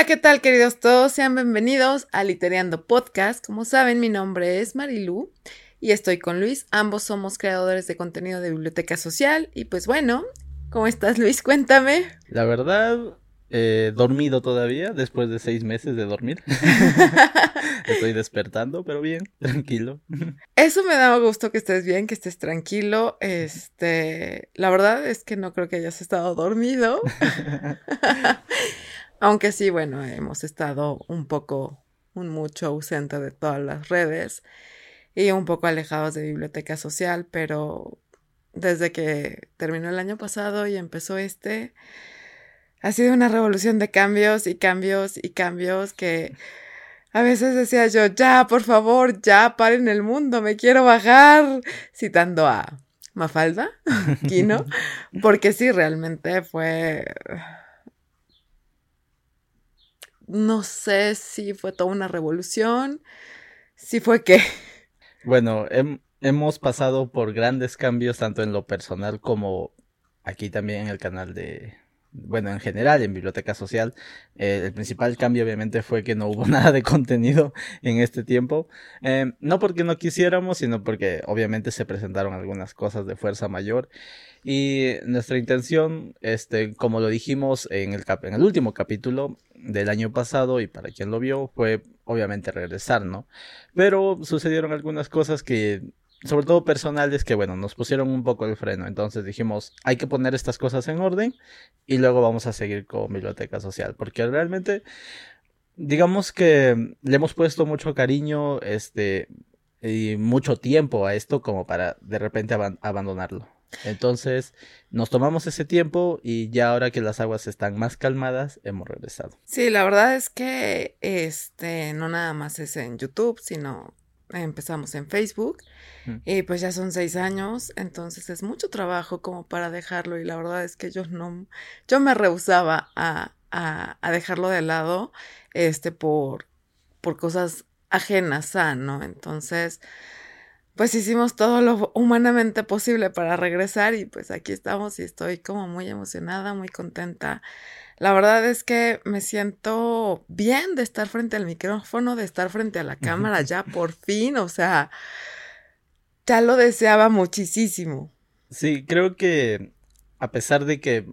Hola, ¿qué tal queridos todos? Sean bienvenidos a Litereando Podcast. Como saben, mi nombre es Marilu y estoy con Luis. Ambos somos creadores de contenido de biblioteca social. Y pues bueno, ¿cómo estás Luis? Cuéntame. La verdad, eh, dormido todavía, después de seis meses de dormir. Estoy despertando, pero bien, tranquilo. Eso me da gusto que estés bien, que estés tranquilo. Este, la verdad es que no creo que hayas estado dormido. Aunque sí, bueno, hemos estado un poco, un mucho ausente de todas las redes y un poco alejados de biblioteca social, pero desde que terminó el año pasado y empezó este, ha sido una revolución de cambios y cambios y cambios que a veces decía yo, ya, por favor, ya, paren el mundo, me quiero bajar, citando a Mafalda, Kino, porque sí, realmente fue... No sé si fue toda una revolución, si fue que... Bueno, hemos pasado por grandes cambios tanto en lo personal como aquí también en el canal de, bueno, en general en biblioteca social, eh, el principal cambio obviamente fue que no hubo nada de contenido en este tiempo. Eh, no porque no quisiéramos, sino porque obviamente se presentaron algunas cosas de fuerza mayor. Y nuestra intención, este, como lo dijimos en el, en el último capítulo del año pasado, y para quien lo vio, fue obviamente regresar, ¿no? Pero sucedieron algunas cosas que sobre todo personales que, bueno, nos pusieron un poco el freno. Entonces dijimos, hay que poner estas cosas en orden y luego vamos a seguir con biblioteca social. Porque realmente, digamos que le hemos puesto mucho cariño, este, y mucho tiempo a esto como para de repente abandonarlo. Entonces nos tomamos ese tiempo y ya ahora que las aguas están más calmadas hemos regresado. Sí, la verdad es que este no nada más es en YouTube, sino empezamos en Facebook y pues ya son seis años, entonces es mucho trabajo como para dejarlo y la verdad es que yo no, yo me rehusaba a, a, dejarlo de lado, este, por, por cosas ajenas a, ¿no? Entonces, pues hicimos todo lo humanamente posible para regresar y pues aquí estamos y estoy como muy emocionada, muy contenta la verdad es que me siento bien de estar frente al micrófono, de estar frente a la cámara ya por fin, o sea, ya lo deseaba muchísimo. Sí, creo que a pesar de que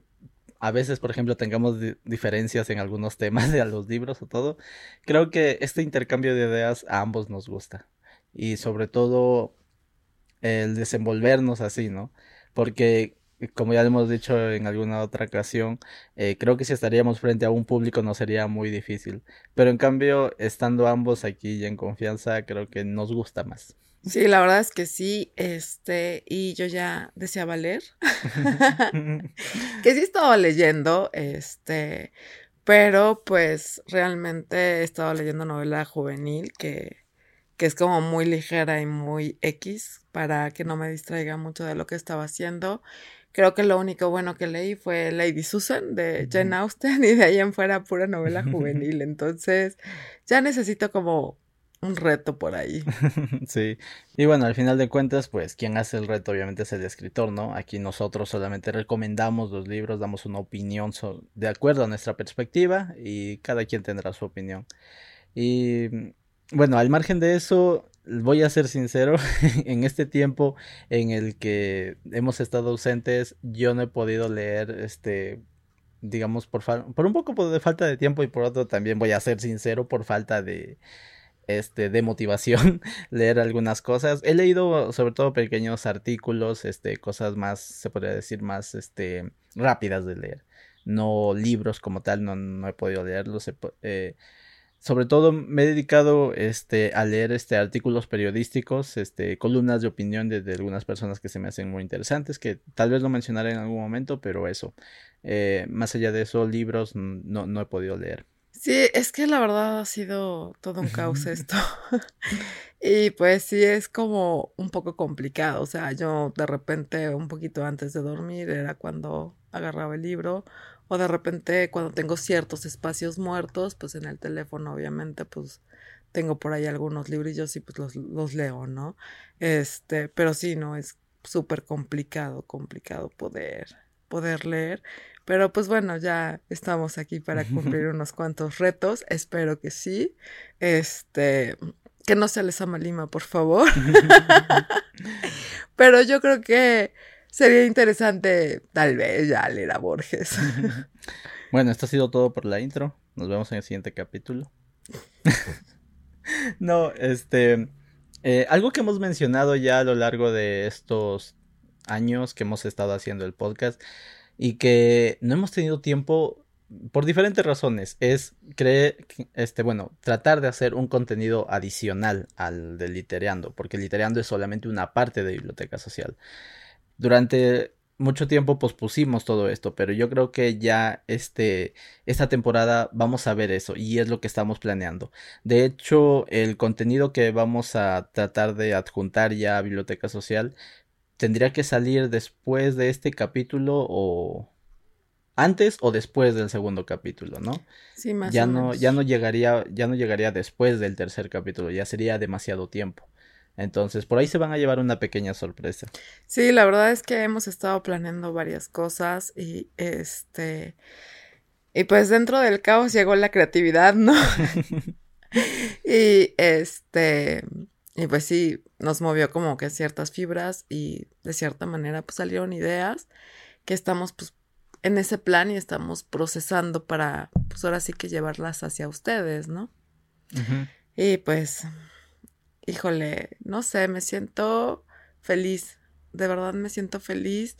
a veces, por ejemplo, tengamos diferencias en algunos temas de los libros o todo, creo que este intercambio de ideas a ambos nos gusta. Y sobre todo el desenvolvernos así, ¿no? Porque como ya hemos dicho en alguna otra ocasión, eh, creo que si estaríamos frente a un público no sería muy difícil. Pero en cambio, estando ambos aquí y en confianza, creo que nos gusta más. Sí, la verdad es que sí, este, y yo ya deseaba leer, que sí estaba leyendo, este, pero pues realmente he estado leyendo novela juvenil que, que es como muy ligera y muy X para que no me distraiga mucho de lo que estaba haciendo Creo que lo único bueno que leí fue Lady Susan de Jane Austen y de ahí en fuera pura novela juvenil. Entonces ya necesito como un reto por ahí. Sí. Y bueno, al final de cuentas, pues quien hace el reto obviamente es el escritor, ¿no? Aquí nosotros solamente recomendamos los libros, damos una opinión de acuerdo a nuestra perspectiva y cada quien tendrá su opinión. Y bueno, al margen de eso, voy a ser sincero, en este tiempo en el que hemos estado ausentes, yo no he podido leer, este, digamos, por, por un poco de falta de tiempo y por otro también voy a ser sincero, por falta de, este, de motivación, leer algunas cosas. He leído sobre todo pequeños artículos, este, cosas más, se podría decir, más, este, rápidas de leer. No libros como tal, no, no he podido leerlos. Eh, sobre todo me he dedicado este, a leer este, artículos periodísticos, este, columnas de opinión de, algunas personas que se me hacen muy interesantes, que tal vez lo mencionaré en algún momento, pero eso, eh, más allá de eso, libros no, no he podido leer. Sí, es que la verdad ha sido todo un caos esto. y pues sí, es como un poco complicado. O sea, yo de repente, un poquito antes de dormir, era cuando agarraba el libro o de repente cuando tengo ciertos espacios muertos, pues en el teléfono obviamente pues tengo por ahí algunos librillos y pues los, los leo, ¿no? Este, pero sí, no, es súper complicado, complicado poder poder leer. Pero pues bueno, ya estamos aquí para cumplir unos cuantos retos. Espero que sí. Este, que no sea Lezama Lima, por favor. Pero yo creo que sería interesante, tal vez, ya leer a Borges. bueno, esto ha sido todo por la intro. Nos vemos en el siguiente capítulo. no, este. Eh, algo que hemos mencionado ya a lo largo de estos años que hemos estado haciendo el podcast y que no hemos tenido tiempo por diferentes razones. Es creer, este, bueno, tratar de hacer un contenido adicional al de Litereando, porque Litereando es solamente una parte de biblioteca social. Durante mucho tiempo pospusimos todo esto, pero yo creo que ya este, esta temporada vamos a ver eso y es lo que estamos planeando. De hecho, el contenido que vamos a tratar de adjuntar ya a Biblioteca Social tendría que salir después de este capítulo o antes o después del segundo capítulo, ¿no? Sí, más ya o no menos. ya no llegaría ya no llegaría después del tercer capítulo, ya sería demasiado tiempo. Entonces, por ahí se van a llevar una pequeña sorpresa. Sí, la verdad es que hemos estado planeando varias cosas y este y pues dentro del caos llegó la creatividad, ¿no? y este y pues sí, nos movió como que ciertas fibras y de cierta manera pues salieron ideas que estamos pues en ese plan y estamos procesando para pues ahora sí que llevarlas hacia ustedes, ¿no? Y pues, híjole, no sé, me siento feliz, de verdad me siento feliz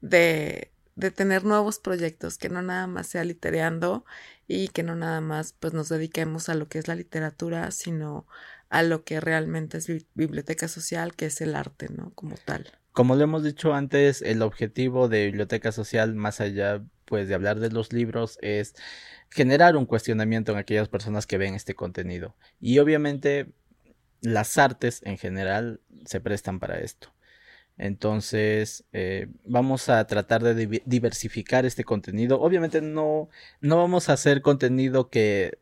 de, de tener nuevos proyectos, que no nada más sea litereando y que no nada más pues nos dediquemos a lo que es la literatura, sino a lo que realmente es bi- biblioteca social, que es el arte, ¿no? Como tal. Como lo hemos dicho antes, el objetivo de Biblioteca Social, más allá pues de hablar de los libros, es generar un cuestionamiento en aquellas personas que ven este contenido. Y obviamente las artes en general se prestan para esto. Entonces, eh, vamos a tratar de diversificar este contenido. Obviamente no, no vamos a hacer contenido que,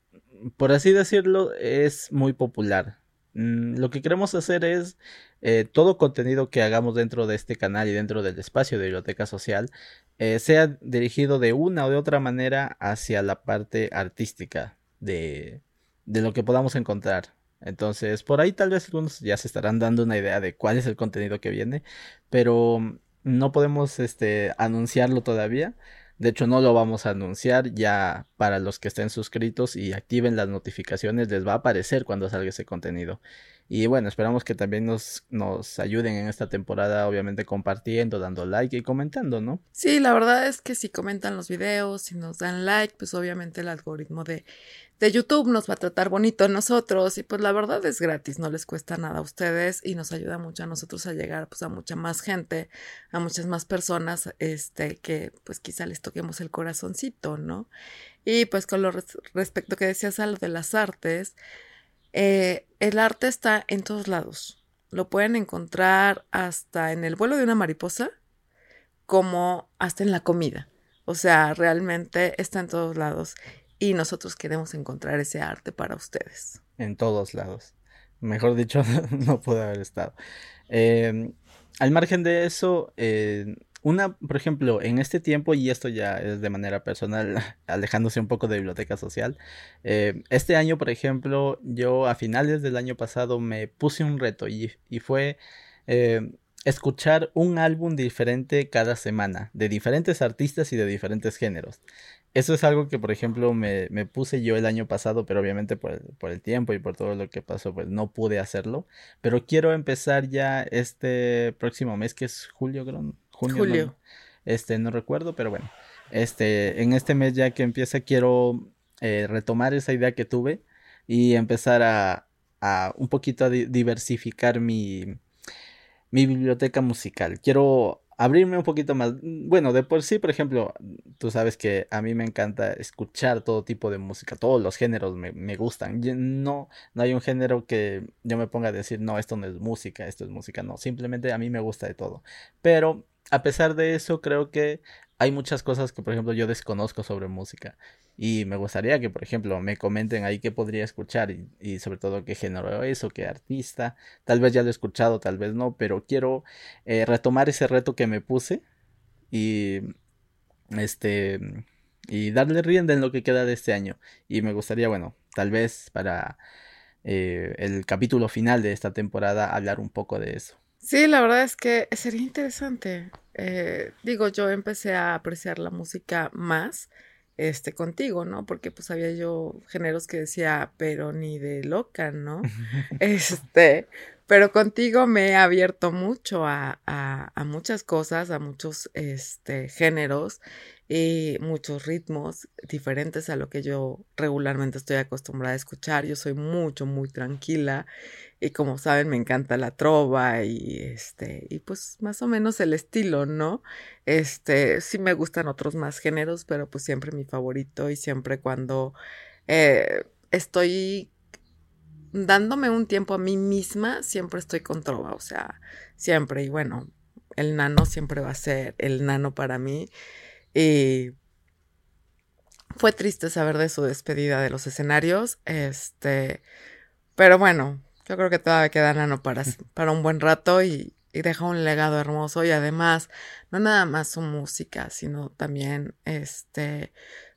por así decirlo, es muy popular. Mm, Lo que queremos hacer es eh, todo contenido que hagamos dentro de este canal y dentro del espacio de biblioteca social eh, sea dirigido de una o de otra manera hacia la parte artística de, de lo que podamos encontrar. Entonces, por ahí tal vez algunos ya se estarán dando una idea de cuál es el contenido que viene, pero mm, no podemos este, anunciarlo todavía. De hecho, no lo vamos a anunciar ya para los que estén suscritos y activen las notificaciones, les va a aparecer cuando salga ese contenido. Y bueno, esperamos que también nos, nos ayuden en esta temporada, obviamente compartiendo, dando like y comentando, ¿no? Sí, la verdad es que si comentan los videos, si nos dan like, pues obviamente el algoritmo de, de YouTube nos va a tratar bonito a nosotros y pues la verdad es gratis, no les cuesta nada a ustedes y nos ayuda mucho a nosotros a llegar pues a mucha más gente, a muchas más personas, este, que pues quizá les toquemos el corazoncito, ¿no? Y pues con lo res- respecto que decías a lo de las artes, eh, el arte está en todos lados. Lo pueden encontrar hasta en el vuelo de una mariposa como hasta en la comida. O sea, realmente está en todos lados y nosotros queremos encontrar ese arte para ustedes. En todos lados. Mejor dicho, no pude haber estado. Eh, al margen de eso, eh, una, por ejemplo, en este tiempo, y esto ya es de manera personal, alejándose un poco de biblioteca social, eh, este año, por ejemplo, yo a finales del año pasado me puse un reto y, y fue eh, escuchar un álbum diferente cada semana, de diferentes artistas y de diferentes géneros. Eso es algo que, por ejemplo, me, me puse yo el año pasado, pero obviamente por por el tiempo y por todo lo que pasó, pues no pude hacerlo. Pero quiero empezar ya este próximo mes, que es julio, creo. Junio, Julio. no- este, no recuerdo, pero bueno. Este, en este mes ya que empieza, quiero eh, retomar esa idea que tuve y empezar a, a un poquito a di- diversificar mi, mi biblioteca musical. Quiero abrirme un poquito más. Bueno, de por sí, por ejemplo, tú sabes que a mí me encanta escuchar todo tipo de música, todos los géneros me, me gustan. No, no hay un género que yo me ponga a decir, no, esto no es música, esto es música, no, simplemente a mí me gusta de todo. Pero a pesar de eso, creo que hay muchas cosas que, por ejemplo, yo desconozco sobre música. Y me gustaría que, por ejemplo, me comenten ahí qué podría escuchar y, sobre todo qué género es o qué artista. Tal vez ya lo he escuchado, tal vez no, pero quiero eh, retomar ese reto que me puse y Este, y darle rienda en lo que queda de este año. Y me gustaría, bueno, tal vez para eh, el capítulo final de esta temporada hablar un poco de eso. Sí, la verdad es que sería interesante. Eh, digo, yo empecé a apreciar la música más este contigo, ¿no? Porque pues había yo géneros que decía, pero ni de loca, ¿no? este, pero contigo me he abierto mucho a, a, muchas cosas, a muchos este, géneros y muchos ritmos diferentes a lo que yo regularmente estoy acostumbrada a escuchar. Yo soy mucho, muy tranquila y como saben me encanta la trova y este y pues más o menos el estilo, ¿no? Este sí me gustan otros más géneros, pero pues siempre mi favorito y siempre cuando eh, estoy dándome un tiempo a mí misma, siempre estoy con trova, o sea, siempre y bueno, el nano siempre va a ser el nano para mí. Y fue triste saber de su despedida de los escenarios. Este, pero bueno, yo creo que todavía queda Nano para, para un buen rato y, y, deja un legado hermoso. Y además, no nada más su música, sino también este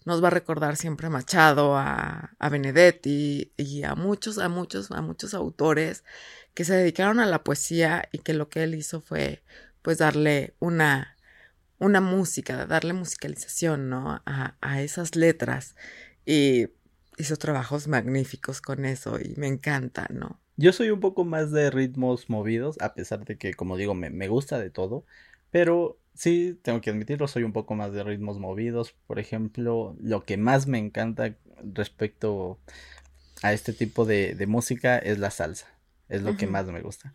nos va a recordar siempre a Machado, a, a Benedetti y a muchos, a muchos, a muchos autores que se dedicaron a la poesía y que lo que él hizo fue pues darle una una música, darle musicalización, ¿no? A, a esas letras. Y hizo trabajos magníficos con eso y me encanta, ¿no? Yo soy un poco más de ritmos movidos, a pesar de que, como digo, me, me gusta de todo, pero sí, tengo que admitirlo, soy un poco más de ritmos movidos. Por ejemplo, lo que más me encanta respecto a este tipo de, de música es la salsa, es lo que más me gusta.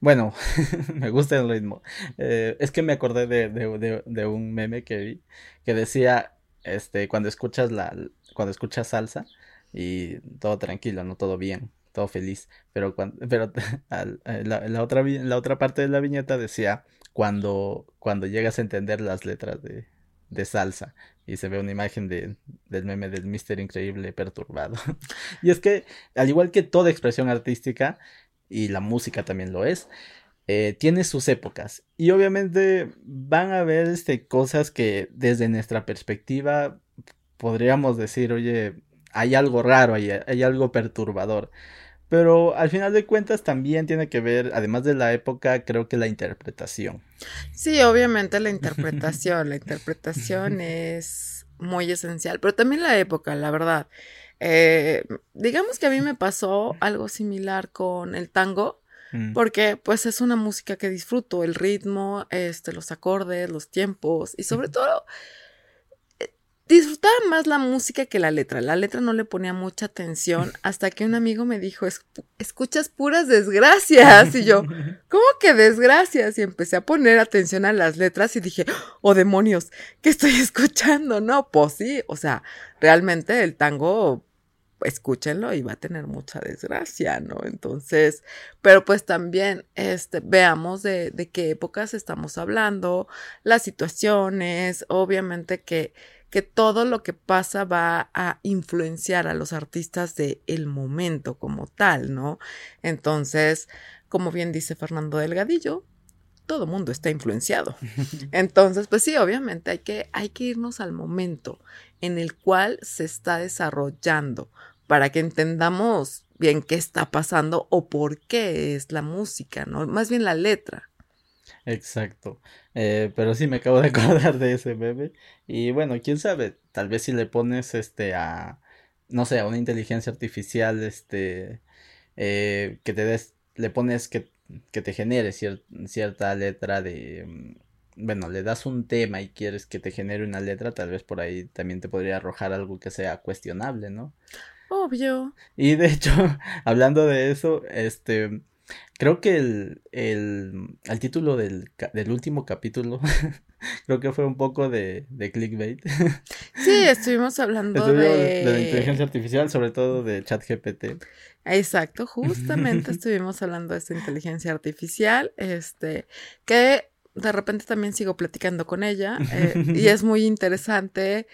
Bueno, me gusta el ritmo. Eh, es que me acordé de, de, de, un meme que vi que decía, este, cuando escuchas la, cuando escuchas salsa y todo tranquilo, no todo bien, todo feliz, pero cuando, pero la, la, otra la otra parte de la viñeta decía cuando cuando llegas a entender las letras de, de salsa y se ve una imagen de, del meme del Mister Increíble perturbado. y es que, al igual que toda expresión artística, y la música también lo es, eh, tiene sus épocas. Y obviamente van a haber este, cosas que desde nuestra perspectiva podríamos decir, oye, hay algo raro, hay, hay algo perturbador. Pero al final de cuentas también tiene que ver, además de la época, creo que la interpretación. Sí, obviamente la interpretación, la interpretación es muy esencial, pero también la época, la verdad. Eh, digamos que a mí me pasó algo similar con el tango, mm. porque pues es una música que disfruto, el ritmo, este, los acordes, los tiempos y sobre todo disfrutaba más la música que la letra. La letra no le ponía mucha atención hasta que un amigo me dijo, escuchas puras desgracias. Y yo, ¿cómo que desgracias? Y empecé a poner atención a las letras y dije, oh demonios, ¿qué estoy escuchando? No, pues sí, o sea, realmente el tango escúchenlo y va a tener mucha desgracia, ¿no? Entonces, pero pues también, este, veamos de, de qué épocas estamos hablando, las situaciones, obviamente que, que todo lo que pasa va a influenciar a los artistas de el momento como tal, ¿no? Entonces, como bien dice Fernando Delgadillo, todo mundo está influenciado. Entonces, pues sí, obviamente hay que, hay que irnos al momento en el cual se está desarrollando para que entendamos bien qué está pasando o por qué es la música, ¿no? Más bien la letra. Exacto. Eh, pero sí me acabo de acordar de ese bebé. Y bueno, quién sabe, tal vez si le pones este a, no sé, a una inteligencia artificial, este, eh, que te des, le pones que, que te genere cierta letra de, mm, bueno, le das un tema y quieres que te genere una letra, tal vez por ahí también te podría arrojar algo que sea cuestionable, ¿no? Obvio. Y de hecho, hablando de eso, este, creo que el, el, el título del, del último capítulo, creo que fue un poco de, de clickbait. Sí, estuvimos hablando de... de... la inteligencia artificial, sobre todo de ChatGPT. Exacto, justamente estuvimos hablando de esta inteligencia artificial, este, que de repente también sigo platicando con ella eh, y es muy interesante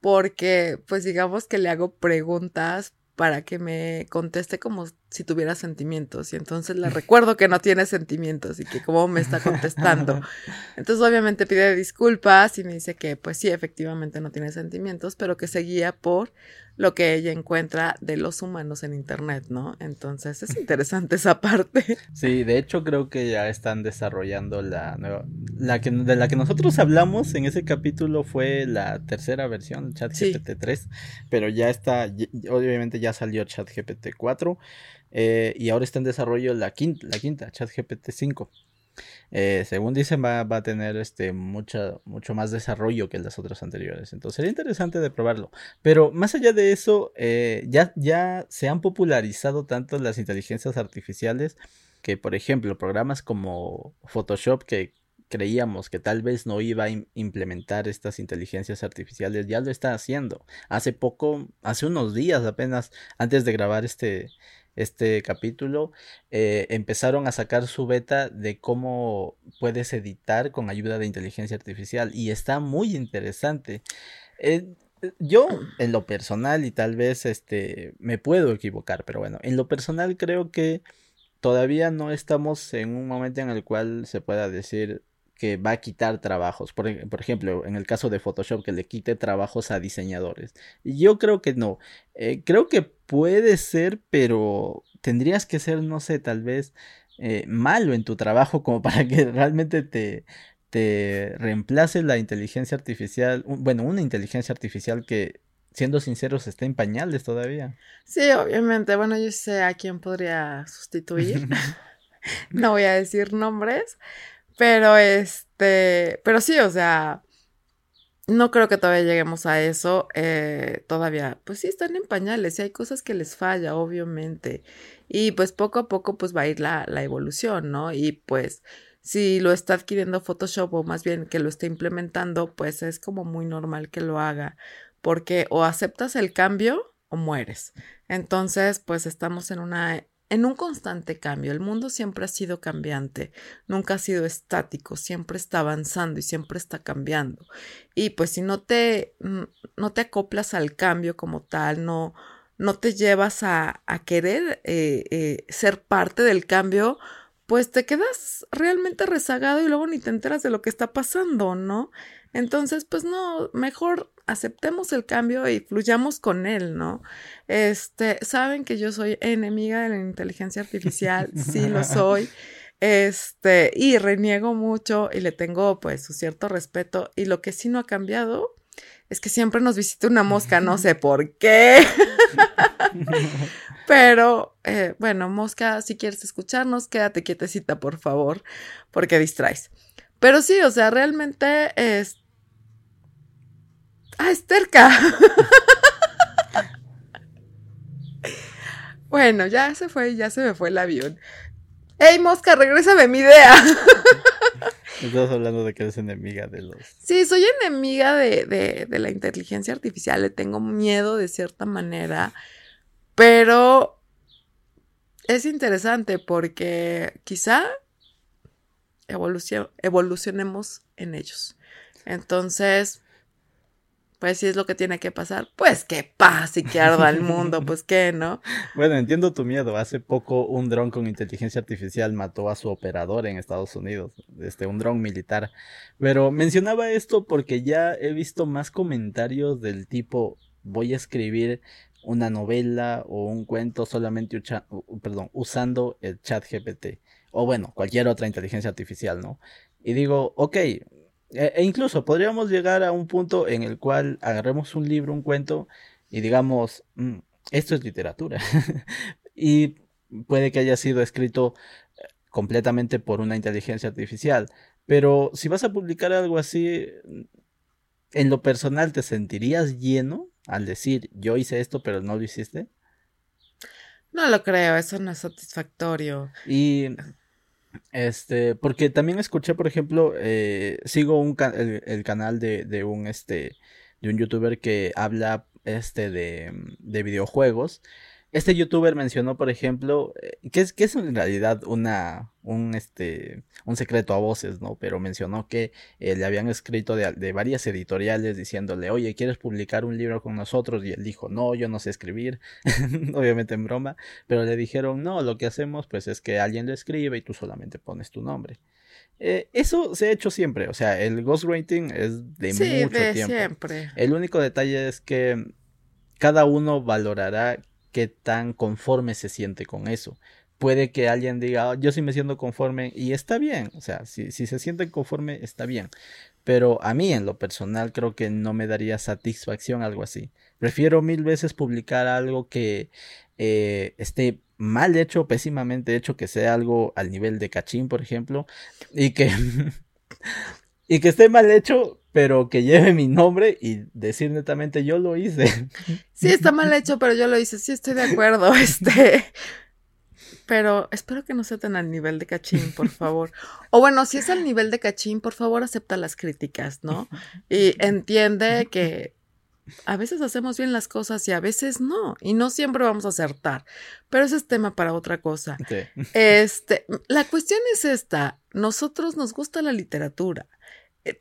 porque pues digamos que le hago preguntas para que me conteste como si tuviera sentimientos y entonces le recuerdo que no tiene sentimientos y que cómo me está contestando. Entonces obviamente pide disculpas y me dice que pues sí, efectivamente no tiene sentimientos, pero que se guía por lo que ella encuentra de los humanos en internet, ¿no? Entonces es interesante esa parte. Sí, de hecho creo que ya están desarrollando la nueva, la que de la que nosotros hablamos en ese capítulo fue la tercera versión, ChatGPT 3, pero ya está obviamente ya salió ChatGPT 4 eh, y ahora está en desarrollo la quinta, la quinta ChatGPT 5. Eh, según dicen, va, a tener este mucho más desarrollo que las otras anteriores. Entonces sería interesante de probarlo. Pero más allá de eso, eh, ya, ya se han popularizado tanto las inteligencias artificiales que, por ejemplo, programas como Photoshop que creíamos que tal vez no iba a implementar estas inteligencias artificiales, ya lo está haciendo. Hace poco, hace unos días apenas, antes de grabar este, este capítulo, eh, empezaron a sacar su beta de cómo puedes editar con ayuda de inteligencia artificial y está muy interesante. Eh, yo, en lo personal, y tal vez este, me puedo equivocar, pero bueno, en lo personal creo que todavía no estamos en un momento en el cual se pueda decir que va a quitar trabajos. Por, ejemplo, en el caso de Photoshop, que le quite trabajos a diseñadores. Yo creo que no. Eh, creo que puede ser, pero tendrías que ser, no sé, tal vez eh, malo en tu trabajo como para que realmente te, te reemplace la inteligencia artificial. Bueno, una inteligencia artificial que siendo sinceros, está en pañales todavía. Sí, obviamente. Bueno, yo sé a quién podría sustituir. no voy a decir nombres, pero este, pero sí, o sea, no creo que todavía lleguemos a eso. Eh, todavía, pues sí, están en pañales y hay cosas que les falla, obviamente. Y pues poco a poco, pues va a ir la, la evolución, ¿no? Y pues si lo está adquiriendo Photoshop o más bien que lo está implementando, pues es como muy normal que lo haga. Porque o aceptas el cambio o mueres. Entonces, pues estamos en una en un constante cambio. El mundo siempre ha sido cambiante, nunca ha sido estático, siempre está avanzando y siempre está cambiando. Y pues si no te, mm, no te acoplas al cambio como tal, no, no te llevas a, querer eh, eh, ser parte del cambio, pues te quedas realmente rezagado y luego ni te enteras de lo que está pasando, ¿no? Entonces, pues no, mejor aceptemos el cambio y fluyamos con él, ¿no? Este, saben que yo soy enemiga de la inteligencia artificial, sí lo soy. Este, y reniego mucho y le tengo pues su cierto respeto y lo que sí no ha cambiado es que siempre nos visita una mosca, no sé por qué. Pero eh, bueno, mosca, si quieres escucharnos, quédate quietecita, por favor, porque distraes. Pero sí, o sea, realmente es, Ah, es terca. bueno, ya se fue, ya se me fue el avión. ¡Ey, mosca, regrésame mi idea! Estás hablando de que eres enemiga de los. Sí, soy enemiga de, de, de la inteligencia artificial. Le tengo miedo de cierta manera. Pero es interesante porque quizá evolucionemos en ellos. Entonces, pues si es lo que tiene que pasar, pues que pase y que arda el mundo, pues qué, ¿no? Bueno, entiendo tu miedo. Hace poco un dron con inteligencia artificial mató a su operador en Estados Unidos, este, un dron militar. Pero mencionaba esto porque ya he visto más comentarios del tipo, voy a escribir una novela o un cuento solamente perdón, usando el chat GPT. O bueno, cualquier otra inteligencia artificial, ¿no? Y digo, ok, e, e, incluso podríamos llegar a un punto en el cual agarremos un libro, un cuento y digamos, mm, esto es literatura. y puede que haya sido escrito eh, completamente por una inteligencia artificial. Pero si vas a publicar algo así, mm, en lo personal, ¿te sentirías lleno al decir yo hice esto pero no lo hiciste? No lo creo, eso no es satisfactorio. Y este, porque también escuché, por ejemplo, eh, sigo un el, canal de, de, un este de un youtuber que habla este de, de videojuegos este youtuber mencionó, por ejemplo, eh, que es, que es en realidad una, un, este, un secreto a voces, ¿no? Pero mencionó que eh, le habían escrito de, de, varias editoriales diciéndole, oye, ¿quieres publicar un libro con nosotros? Y él dijo, no, yo no sé escribir, obviamente en broma, pero le dijeron, no, lo que hacemos pues es que alguien le escribe y tú solamente pones tu nombre. Eh, eso se ha hecho siempre, o sea, el ghostwriting es de sí, mucho de tiempo. siempre. El único detalle es que cada uno valorará qué tan conforme se siente con eso. Puede que alguien diga, "Oh, yo sí me siento conforme y está bien, o sea, si, si se sienten conforme, está bien. Pero a mí en lo personal creo que no me daría satisfacción algo así. Prefiero mil veces publicar algo que eh, esté mal hecho, pésimamente hecho, que sea algo al nivel de cachín, por ejemplo, y que, y que esté mal hecho, pero que lleve mi nombre y decir netamente yo lo hice. Sí, está mal hecho, pero yo lo hice, sí estoy de acuerdo, este. Pero espero que no sea tan al nivel de cachín, por favor. O bueno, si es al nivel de cachín, por favor acepta las críticas, ¿no? Y entiende que a veces hacemos bien las cosas y a veces no, y no siempre vamos a acertar, pero ese es tema para otra cosa. Sí. Este, la cuestión es esta, nosotros nos gusta la literatura,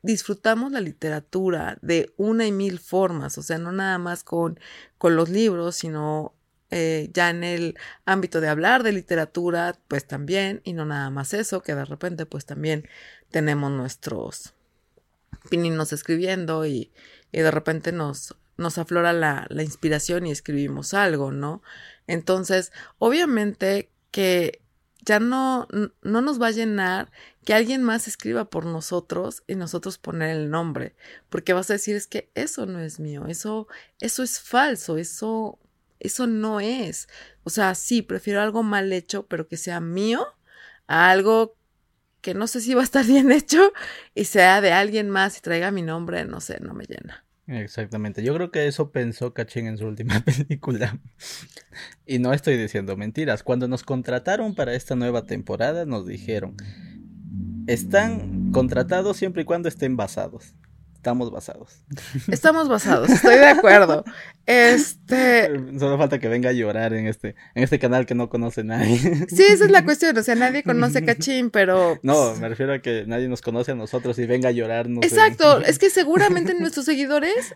disfrutamos la literatura de una y mil formas, o sea, no nada más con, con los libros, sino eh, ya en el ámbito de hablar de literatura, pues también, y no nada más eso, que de repente pues también tenemos nuestros pininos escribiendo y, y de repente nos, nos aflora la, la, inspiración y escribimos algo, ¿no? Entonces, obviamente que ya no, no nos va a llenar que alguien más escriba por nosotros y nosotros poner el nombre, porque vas a decir es que eso no es mío, eso, eso es falso, eso, eso no es. O sea, sí, prefiero algo mal hecho, pero que sea mío, a algo que no sé si va a estar bien hecho y sea de alguien más y traiga mi nombre, no sé, no me llena. Exactamente, yo creo que eso pensó Cachín en su última película. y no estoy diciendo mentiras. Cuando nos contrataron para esta nueva temporada, nos dijeron, están contratados siempre y cuando estén basados. Estamos basados. Estamos basados, estoy de acuerdo. Este. Solo falta que venga a llorar en este, en este canal que no conoce nadie. Sí, esa es la cuestión. O sea, nadie conoce a Cachín, pero. No, me refiero a que nadie nos conoce a nosotros y venga a llorar. No Exacto. Sé. Es que seguramente nuestros seguidores,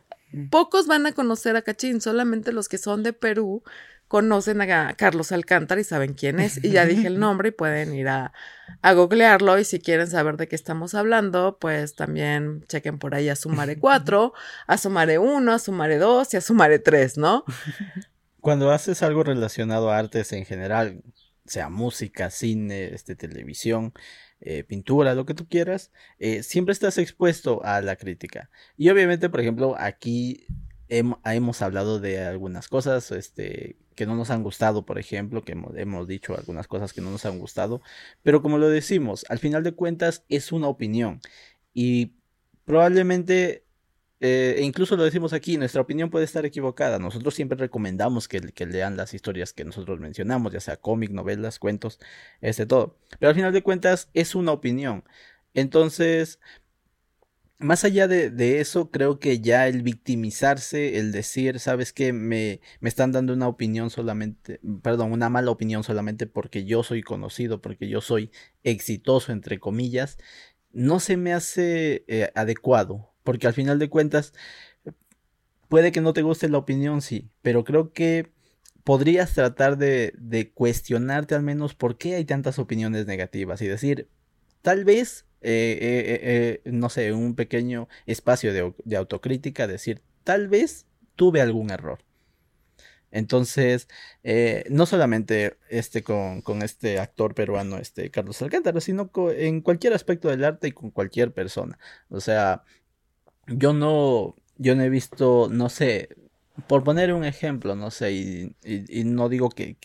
pocos van a conocer a Cachín, solamente los que son de Perú conocen a Carlos Alcántara y saben quién es. Y ya dije el nombre y pueden ir a, a googlearlo. Y si quieren saber de qué estamos hablando, pues también chequen por ahí a Sumare 4, a Sumare 1, a Sumare 2 y a Sumare 3, ¿no? Cuando haces algo relacionado a artes en general, sea música, cine, este, televisión, eh, pintura, lo que tú quieras, eh, siempre estás expuesto a la crítica. Y obviamente, por ejemplo, aquí hemos hablado de algunas cosas este, que no nos han gustado, por ejemplo, que hemos, dicho algunas cosas que no nos han gustado, pero como lo decimos, al final de cuentas es una opinión y probablemente, eh, e incluso lo decimos aquí, nuestra opinión puede estar equivocada. Nosotros siempre recomendamos que, que lean las historias que nosotros mencionamos, ya sea cómic, novelas, cuentos, este todo, pero al final de cuentas es una opinión. Entonces, más allá de, de, eso, creo que ya el victimizarse, el decir, sabes que me, me están dando una opinión solamente, perdón, una mala opinión solamente porque yo soy conocido, porque yo soy exitoso, entre comillas, no se me hace eh, adecuado, porque al final de cuentas, puede que no te guste la opinión, sí, pero creo que podrías tratar de, de cuestionarte al menos por qué hay tantas opiniones negativas y decir, tal vez eh, eh, eh, no sé, un pequeño espacio de, autocrítica, decir, tal vez tuve algún error. Entonces, no solamente este con, con, este actor peruano, este Carlos Alcántara, sino en cualquier aspecto del arte y con cualquier persona. O sea, yo no, yo no he visto, no sé, por poner un ejemplo, no sé, y, no digo que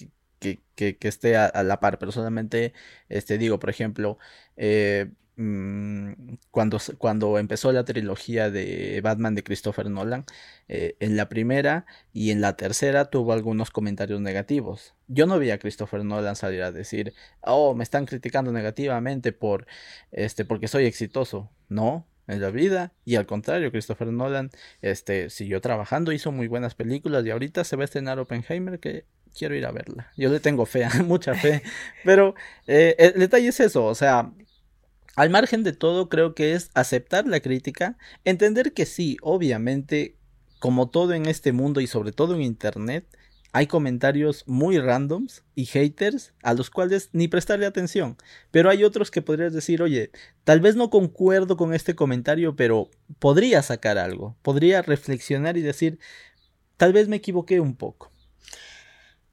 que, esté a, la par, pero solamente este, digo, por ejemplo, eh, mmm, cuando, cuando empezó la trilogía de Batman de Christopher Nolan, eh, en la primera y en la tercera tuvo algunos comentarios negativos. Yo no vi a Christopher Nolan salir a decir, oh, me están criticando negativamente por, este, porque soy exitoso. No, en la vida y al contrario Christopher Nolan este siguió trabajando hizo muy buenas películas y ahorita se va a estrenar Oppenheimer que quiero ir a verla. Yo le tengo fe, mucha fe. Pero eh, el detalle es eso, o sea, al margen de todo, creo que es aceptar la crítica, entender que sí, obviamente, como todo en este mundo y sobre todo en Internet, hay comentarios muy randoms y haters a los cuales ni prestarle atención. Pero hay otros que podrías decir, oye, tal vez no concuerdo con este comentario, pero podría sacar algo, podría reflexionar y decir, tal vez me equivoqué un poco.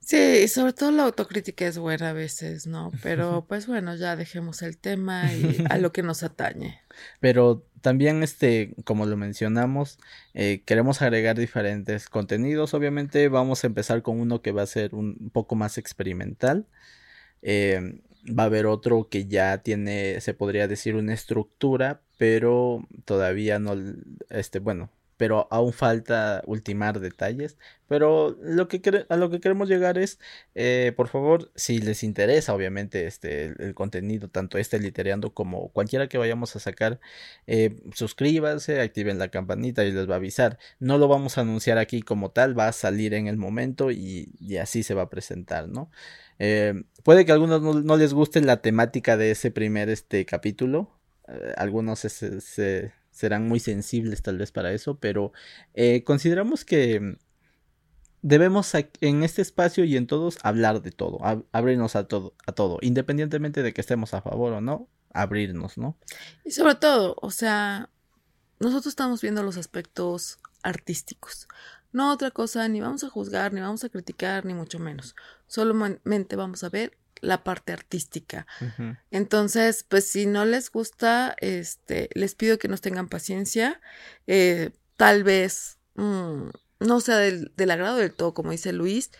Sí, sobre todo la autocrítica es buena a veces, ¿no? Pero pues bueno, ya dejemos el tema y a lo que nos atañe. Pero también, este, como lo mencionamos, eh, queremos agregar diferentes contenidos. Obviamente vamos a empezar con uno que va a ser un poco más experimental. Eh, va a haber otro que ya tiene, se podría decir, una estructura, pero todavía no, este, bueno, pero aún falta ultimar detalles. Pero lo que a lo que queremos llegar es, eh, por favor, si les interesa, obviamente, este, el, contenido, tanto este litereando como cualquiera que vayamos a sacar, eh, suscríbanse, activen la campanita y les va a avisar. No lo vamos a anunciar aquí como tal, va a salir en el momento y, así se va a presentar, ¿no? Eh, puede que a algunos no, les guste la temática de ese primer este, capítulo. algunos se serán muy sensibles tal vez para eso, pero eh, consideramos que debemos en este espacio y en todos hablar de todo, abrirnos a todo, a todo, independientemente de que estemos a favor o no, abrirnos, ¿no? Y sobre todo, o sea, nosotros estamos viendo los aspectos artísticos. No otra cosa, ni vamos a juzgar, ni vamos a criticar, ni mucho menos. Solamente vamos a ver la parte artística. Entonces, pues si no les gusta, este, les pido que nos tengan paciencia. Eh, tal vez mm, no sea del, agrado del todo, como dice Luis,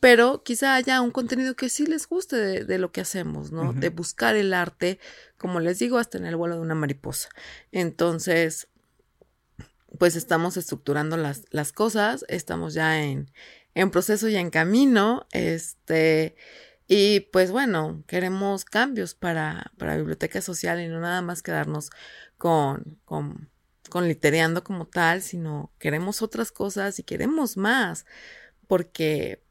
pero quizá haya un contenido que sí les guste de, lo que hacemos, ¿no? De buscar el arte, como les digo, hasta en el vuelo de una mariposa. Entonces, pues estamos estructurando las, las cosas, estamos ya en, en proceso y en camino, este, y pues bueno, queremos cambios para, para biblioteca social y no nada más quedarnos con, con, con litereando como tal, sino queremos otras cosas y queremos más, porque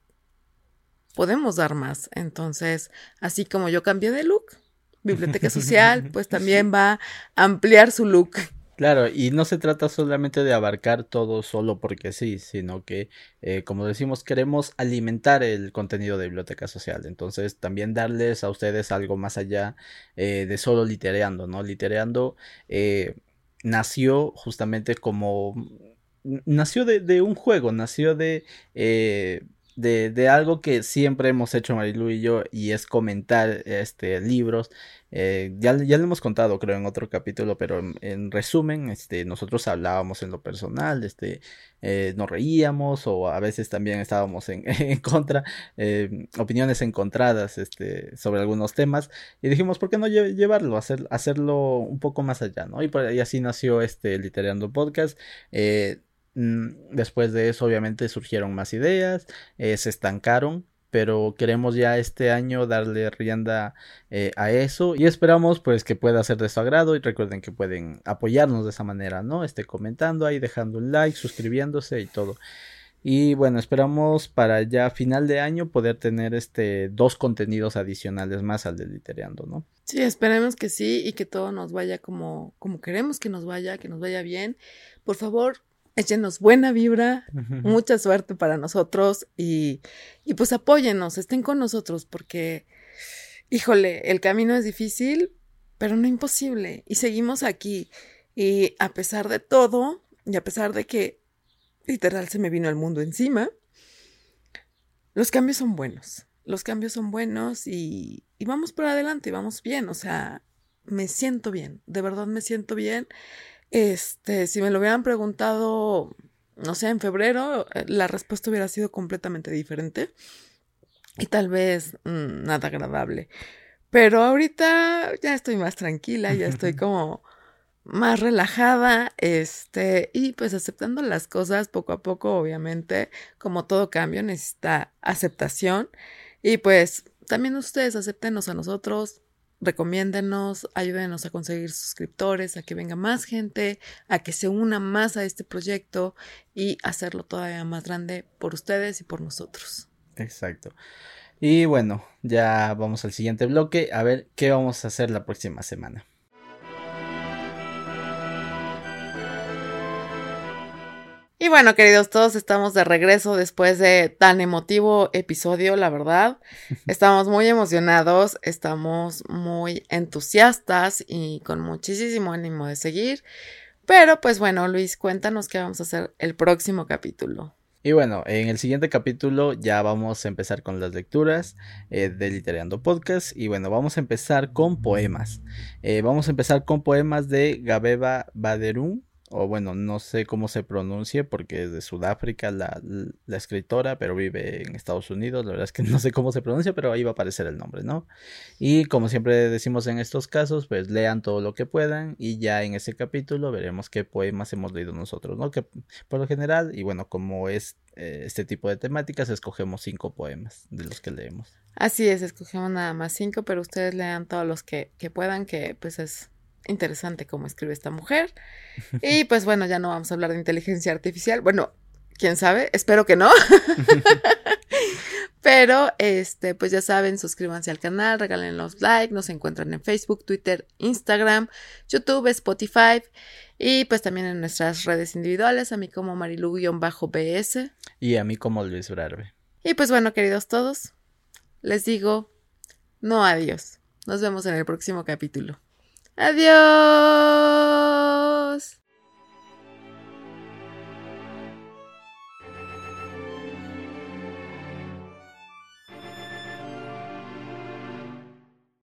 podemos dar más. Entonces, así como yo cambié de look, biblioteca social, pues también va a ampliar su look. Claro, y no se trata solamente de abarcar todo solo porque sí, sino que, eh, como decimos, queremos alimentar el contenido de biblioteca social. Entonces, también darles a ustedes algo más allá eh, de solo litereando, ¿no? Litereando eh, nació justamente como... Nació de, de un juego, nació de de, de, algo que siempre hemos hecho Marilu y yo y es comentar este libros eh, ya, ya lo hemos contado creo en otro capítulo pero en, resumen este nosotros hablábamos en lo personal este eh, nos reíamos o a veces también estábamos en, en contra eh, opiniones encontradas este sobre algunos temas y dijimos por qué no llevarlo hacer, hacerlo un poco más allá no y, por, y así nació este literando podcast después de eso, obviamente, surgieron más ideas, eh, se estancaron, pero queremos ya este año darle rienda eh, a eso y esperamos pues que pueda ser de su agrado y recuerden que pueden apoyarnos de esa manera, ¿no? Esté comentando ahí, dejando un like, suscribiéndose y todo. Y bueno, esperamos para ya final de año poder tener este dos contenidos adicionales más al de Litereando, ¿no? Sí, esperemos que sí y que todo nos vaya como, como queremos que nos vaya, que nos vaya bien. Por favor, échenos buena vibra, mucha suerte para nosotros y, y pues apóyennos, estén con nosotros porque, híjole, el camino es difícil, pero no imposible y seguimos aquí y a pesar de todo y a pesar de que literal se me vino el mundo encima, los cambios son buenos, los cambios son buenos y, y vamos por adelante, vamos bien, o sea, me siento bien, de verdad me siento bien este, si me lo hubieran preguntado, no sé, en febrero, eh, la respuesta hubiera sido completamente diferente y tal vez mm, nada agradable. Pero ahorita ya estoy más tranquila, ya estoy como más relajada, este, y pues aceptando las cosas poco a poco, obviamente, como todo cambio necesita aceptación. Y pues también ustedes acéptenos a nosotros, recomiéndenos, ayúdenos a conseguir suscriptores, a que venga más gente, a que se una más a este proyecto y hacerlo todavía más grande por ustedes y por nosotros. Exacto. Y bueno, ya vamos al siguiente bloque a ver qué vamos a hacer la próxima semana. Y bueno, queridos, todos estamos de regreso después de tan emotivo episodio, la verdad. Estamos muy emocionados, estamos muy entusiastas y con muchísimo ánimo de seguir. Pero pues bueno, Luis, cuéntanos qué vamos a hacer el próximo capítulo. Y bueno, en el siguiente capítulo ya vamos a empezar con las lecturas eh, de Literando Podcast. Y bueno, vamos a empezar con poemas. Eh, vamos a empezar con poemas de Gabeba Baderun o bueno, no sé cómo se pronuncie porque es de Sudáfrica la, escritora, pero vive en Estados Unidos, la verdad es que no sé cómo se pronuncia, pero ahí va a aparecer el nombre, ¿no? Y como siempre decimos en estos casos, pues lean todo lo que puedan y ya en ese capítulo veremos qué poemas hemos leído nosotros, ¿no? Que por lo general, y bueno, como es eh, este tipo de temáticas, escogemos cinco poemas de los que leemos. Así es, escogemos nada más cinco, pero ustedes lean todos los que, que puedan, que pues es interesante cómo escribe esta mujer. Y pues bueno, ya no vamos a hablar de inteligencia artificial. Bueno, quién sabe, espero que no. Pero, este, pues ya saben, suscríbanse al canal, regalen los likes, nos encuentran en Facebook, Twitter, Instagram, YouTube, Spotify y pues también en nuestras redes individuales, a mí como Marilu-BS. Y a mí como Luis Brarbe. Y pues bueno, queridos todos, les digo, no adiós. Nos vemos en el próximo capítulo. Adiós.